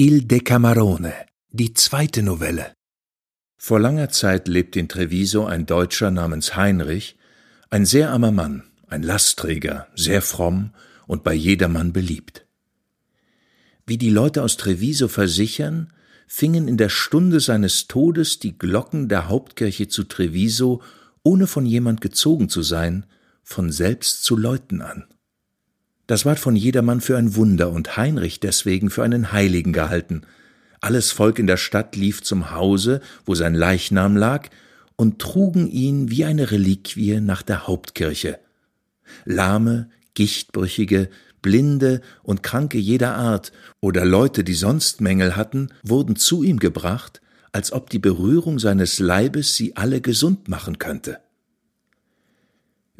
Il Decamerone, die zweite Novelle. Vor langer Zeit lebt in Treviso ein Deutscher namens Heinrich, ein sehr armer Mann, ein Lastträger, sehr fromm und bei jedermann beliebt. Wie die Leute aus Treviso versichern, fingen in der Stunde seines Todes die Glocken der Hauptkirche zu Treviso, ohne von jemand gezogen zu sein, von selbst zu läuten an. Das ward von jedermann für ein Wunder und Heinrich deswegen für einen Heiligen gehalten. Alles Volk in der Stadt lief zum Hause, wo sein Leichnam lag, und trugen ihn wie eine Reliquie nach der Hauptkirche. Lahme, Gichtbrüchige, Blinde und Kranke jeder Art oder Leute, die sonst Mängel hatten, wurden zu ihm gebracht, als ob die Berührung seines Leibes sie alle gesund machen könnte.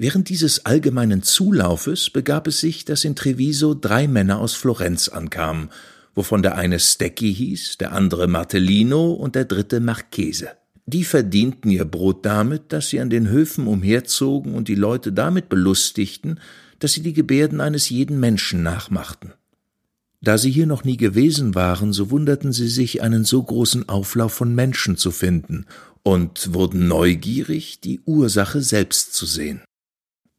Während dieses allgemeinen Zulaufes begab es sich, dass in Treviso drei Männer aus Florenz ankamen, wovon der eine Stecchi hieß, der andere Martellino und der dritte Marchese. Die verdienten ihr Brot damit, dass sie an den Höfen umherzogen und die Leute damit belustigten, dass sie die Gebärden eines jeden Menschen nachmachten. Da sie hier noch nie gewesen waren, so wunderten sie sich, einen so großen Auflauf von Menschen zu finden und wurden neugierig, die Ursache selbst zu sehen.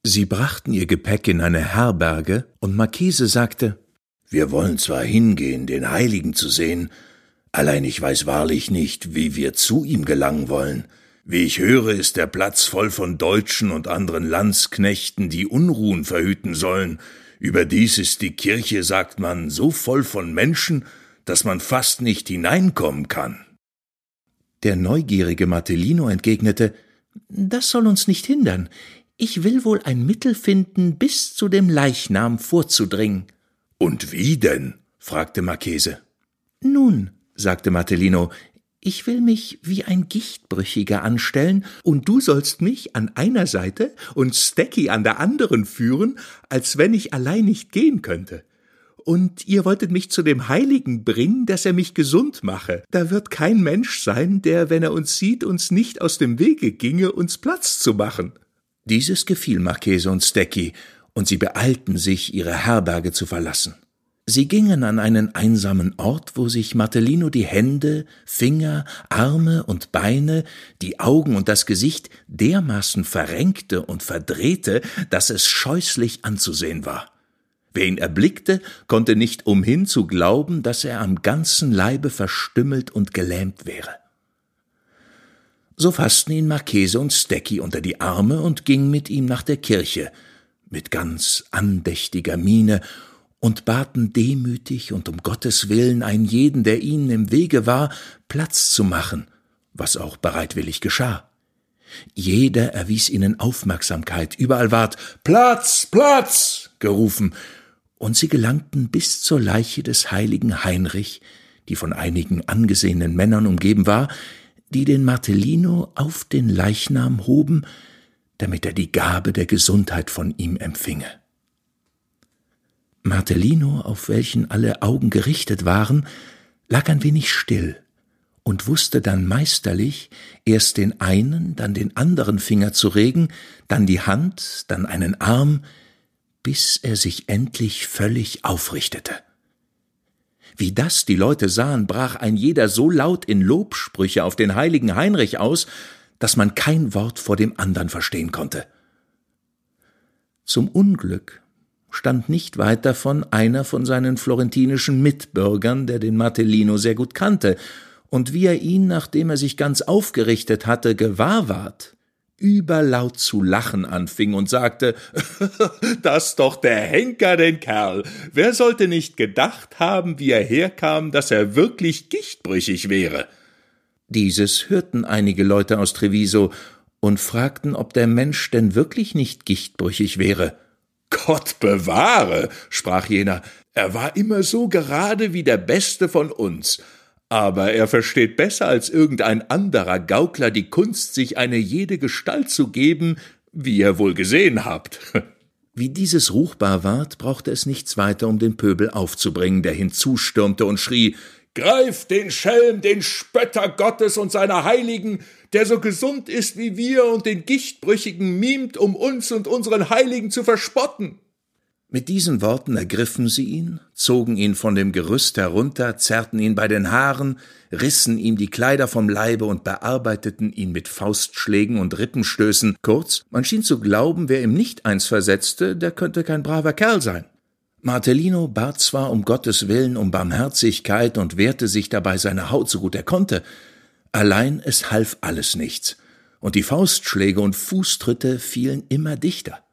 Sie brachten ihr Gepäck in eine Herberge, und Marchese sagte Wir wollen zwar hingehen, den Heiligen zu sehen, allein ich weiß wahrlich nicht, wie wir zu ihm gelangen wollen. Wie ich höre, ist der Platz voll von Deutschen und anderen Landsknechten, die Unruhen verhüten sollen. Überdies ist die Kirche, sagt man, so voll von Menschen, dass man fast nicht hineinkommen kann. Der neugierige Martellino entgegnete Das soll uns nicht hindern. Ich will wohl ein Mittel finden, bis zu dem Leichnam vorzudringen. Und wie denn? fragte Marchese. Nun, sagte Martellino, ich will mich wie ein Gichtbrüchiger anstellen, und du sollst mich an einer Seite und Stecky an der anderen führen, als wenn ich allein nicht gehen könnte. Und ihr wolltet mich zu dem Heiligen bringen, dass er mich gesund mache. Da wird kein Mensch sein, der, wenn er uns sieht, uns nicht aus dem Wege ginge, uns Platz zu machen. Dieses gefiel Marchese und Stecchi, und sie beeilten sich, ihre Herberge zu verlassen. Sie gingen an einen einsamen Ort, wo sich Martellino die Hände, Finger, Arme und Beine, die Augen und das Gesicht dermaßen verrenkte und verdrehte, dass es scheußlich anzusehen war. Wer ihn erblickte, konnte nicht umhin zu glauben, dass er am ganzen Leibe verstümmelt und gelähmt wäre. So fassten ihn Marchese und Stecki unter die Arme und gingen mit ihm nach der Kirche, mit ganz andächtiger Miene, und baten demütig und um Gottes willen einen jeden, der ihnen im Wege war, Platz zu machen, was auch bereitwillig geschah. Jeder erwies ihnen Aufmerksamkeit, überall ward Platz, Platz gerufen, und sie gelangten bis zur Leiche des heiligen Heinrich, die von einigen angesehenen Männern umgeben war, die den Martellino auf den Leichnam hoben, damit er die Gabe der Gesundheit von ihm empfinge. Martellino, auf welchen alle Augen gerichtet waren, lag ein wenig still und wusste dann meisterlich, erst den einen, dann den anderen Finger zu regen, dann die Hand, dann einen Arm, bis er sich endlich völlig aufrichtete. Wie das die Leute sahen, brach ein jeder so laut in Lobsprüche auf den heiligen Heinrich aus, dass man kein Wort vor dem andern verstehen konnte. Zum Unglück stand nicht weit davon einer von seinen florentinischen Mitbürgern, der den Martellino sehr gut kannte, und wie er ihn, nachdem er sich ganz aufgerichtet hatte, gewahr ward, überlaut zu lachen anfing und sagte, das doch der Henker den Kerl. Wer sollte nicht gedacht haben, wie er herkam, dass er wirklich gichtbrüchig wäre? Dieses hörten einige Leute aus Treviso und fragten, ob der Mensch denn wirklich nicht gichtbrüchig wäre. Gott bewahre, sprach jener, er war immer so gerade wie der Beste von uns, aber er versteht besser als irgendein anderer Gaukler die Kunst, sich eine jede Gestalt zu geben, wie ihr wohl gesehen habt. Wie dieses ruchbar ward, brauchte es nichts weiter, um den Pöbel aufzubringen, der hinzustürmte und schrie Greift den Schelm, den Spötter Gottes und seiner Heiligen, der so gesund ist wie wir und den Gichtbrüchigen mimt, um uns und unseren Heiligen zu verspotten. Mit diesen Worten ergriffen sie ihn, zogen ihn von dem Gerüst herunter, zerrten ihn bei den Haaren, rissen ihm die Kleider vom Leibe und bearbeiteten ihn mit Faustschlägen und Rippenstößen. Kurz, man schien zu glauben, wer ihm nicht eins versetzte, der könnte kein braver Kerl sein. Martellino bat zwar um Gottes Willen um Barmherzigkeit und wehrte sich dabei seine Haut so gut er konnte, allein es half alles nichts, und die Faustschläge und Fußtritte fielen immer dichter.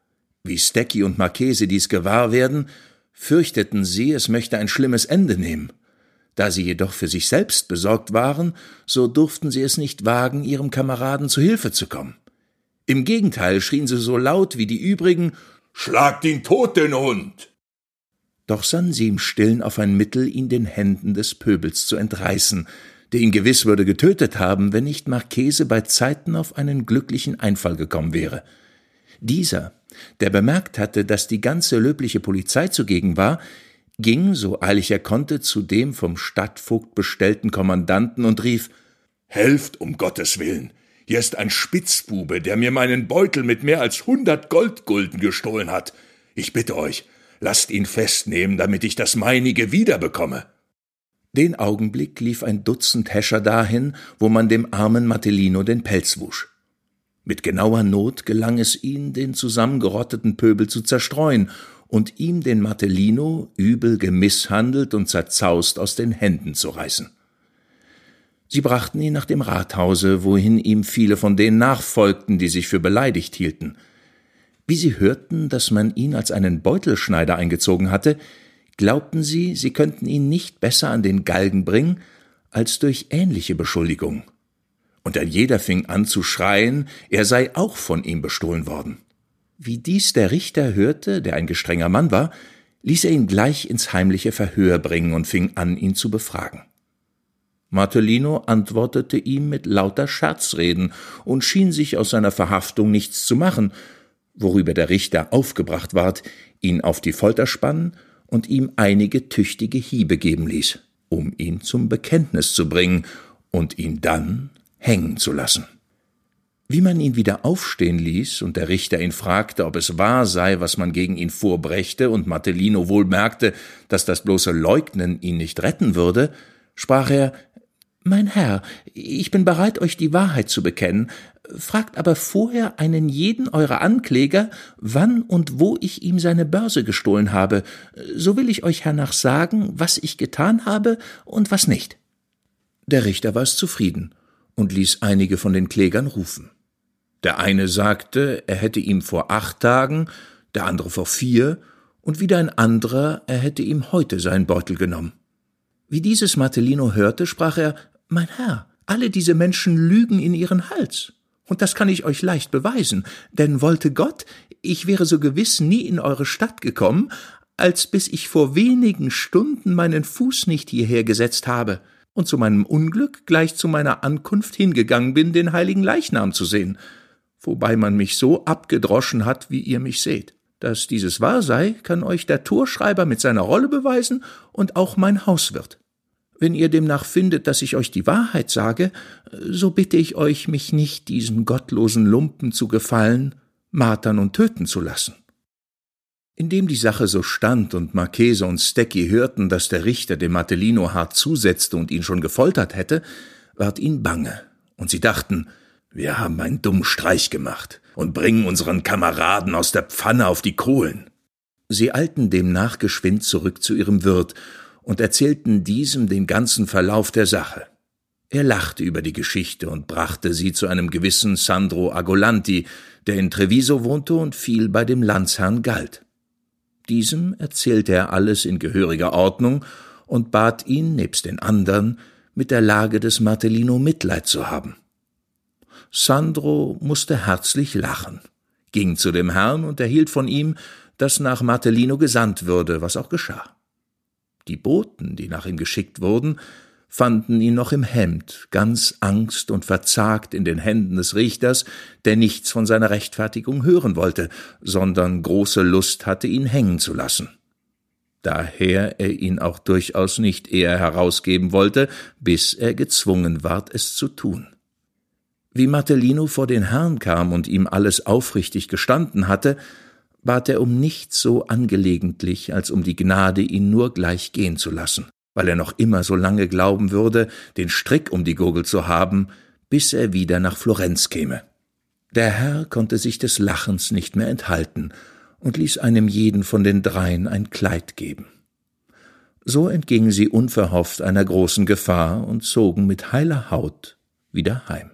Wie Stecki und Marchese dies gewahr werden, fürchteten sie, es möchte ein schlimmes Ende nehmen. Da sie jedoch für sich selbst besorgt waren, so durften sie es nicht wagen, ihrem Kameraden zu Hilfe zu kommen. Im Gegenteil schrien sie so laut wie die übrigen Schlagt ihn tot, den Hund. Doch sannen sie im Stillen auf ein Mittel, ihn den Händen des Pöbels zu entreißen, der ihn gewiss würde getötet haben, wenn nicht Marchese bei Zeiten auf einen glücklichen Einfall gekommen wäre. Dieser, der bemerkt hatte, dass die ganze löbliche Polizei zugegen war, ging, so eilig er konnte, zu dem vom Stadtvogt bestellten Kommandanten und rief Helft um Gottes willen. Hier ist ein Spitzbube, der mir meinen Beutel mit mehr als hundert Goldgulden gestohlen hat. Ich bitte euch, lasst ihn festnehmen, damit ich das meinige wiederbekomme. Den Augenblick lief ein Dutzend Häscher dahin, wo man dem armen Matellino den Pelz wusch. Mit genauer Not gelang es ihnen, den zusammengerotteten Pöbel zu zerstreuen und ihm den Martellino übel gemisshandelt und zerzaust aus den Händen zu reißen. Sie brachten ihn nach dem Rathause, wohin ihm viele von denen nachfolgten, die sich für beleidigt hielten. Wie sie hörten, dass man ihn als einen Beutelschneider eingezogen hatte, glaubten sie, sie könnten ihn nicht besser an den Galgen bringen als durch ähnliche Beschuldigungen und ein jeder fing an zu schreien, er sei auch von ihm bestohlen worden. Wie dies der Richter hörte, der ein gestrenger Mann war, ließ er ihn gleich ins heimliche Verhör bringen und fing an, ihn zu befragen. Martellino antwortete ihm mit lauter Scherzreden und schien sich aus seiner Verhaftung nichts zu machen, worüber der Richter aufgebracht ward, ihn auf die Folter spannen und ihm einige tüchtige Hiebe geben ließ, um ihn zum Bekenntnis zu bringen und ihn dann hängen zu lassen. Wie man ihn wieder aufstehen ließ und der Richter ihn fragte, ob es wahr sei, was man gegen ihn vorbrächte, und Martellino wohl merkte, dass das bloße Leugnen ihn nicht retten würde, sprach er Mein Herr, ich bin bereit, euch die Wahrheit zu bekennen, fragt aber vorher einen jeden eurer Ankläger, wann und wo ich ihm seine Börse gestohlen habe, so will ich euch hernach sagen, was ich getan habe und was nicht. Der Richter war es zufrieden und ließ einige von den Klägern rufen. Der eine sagte, er hätte ihm vor acht Tagen, der andere vor vier, und wieder ein anderer, er hätte ihm heute seinen Beutel genommen. Wie dieses Martellino hörte, sprach er Mein Herr, alle diese Menschen lügen in ihren Hals. Und das kann ich euch leicht beweisen, denn wollte Gott, ich wäre so gewiss nie in eure Stadt gekommen, als bis ich vor wenigen Stunden meinen Fuß nicht hierher gesetzt habe und zu meinem Unglück gleich zu meiner Ankunft hingegangen bin, den heiligen Leichnam zu sehen, wobei man mich so abgedroschen hat, wie ihr mich seht. Dass dieses wahr sei, kann euch der Torschreiber mit seiner Rolle beweisen und auch mein Hauswirt. Wenn ihr demnach findet, dass ich euch die Wahrheit sage, so bitte ich euch, mich nicht diesen gottlosen Lumpen zu gefallen, martern und töten zu lassen. Indem die Sache so stand und Marchese und Stecki hörten, dass der Richter dem Martellino hart zusetzte und ihn schon gefoltert hätte, ward ihnen bange, und sie dachten, wir haben einen dummen Streich gemacht und bringen unseren Kameraden aus der Pfanne auf die Kohlen. Sie eilten demnach geschwind zurück zu ihrem Wirt und erzählten diesem den ganzen Verlauf der Sache. Er lachte über die Geschichte und brachte sie zu einem gewissen Sandro Agolanti, der in Treviso wohnte und viel bei dem Landsherrn galt. Diesem erzählte er alles in gehöriger Ordnung und bat ihn, nebst den andern, mit der Lage des Martellino Mitleid zu haben. Sandro musste herzlich lachen, ging zu dem Herrn und erhielt von ihm, dass nach Martellino gesandt würde, was auch geschah. Die Boten, die nach ihm geschickt wurden, fanden ihn noch im Hemd, ganz angst und verzagt in den Händen des Richters, der nichts von seiner Rechtfertigung hören wollte, sondern große Lust hatte, ihn hängen zu lassen. Daher er ihn auch durchaus nicht eher herausgeben wollte, bis er gezwungen ward, es zu tun. Wie Martellino vor den Herrn kam und ihm alles aufrichtig gestanden hatte, bat er um nichts so angelegentlich, als um die Gnade, ihn nur gleich gehen zu lassen, weil er noch immer so lange glauben würde, den Strick um die Gurgel zu haben, bis er wieder nach Florenz käme. Der Herr konnte sich des Lachens nicht mehr enthalten und ließ einem jeden von den dreien ein Kleid geben. So entgingen sie unverhofft einer großen Gefahr und zogen mit heiler Haut wieder heim.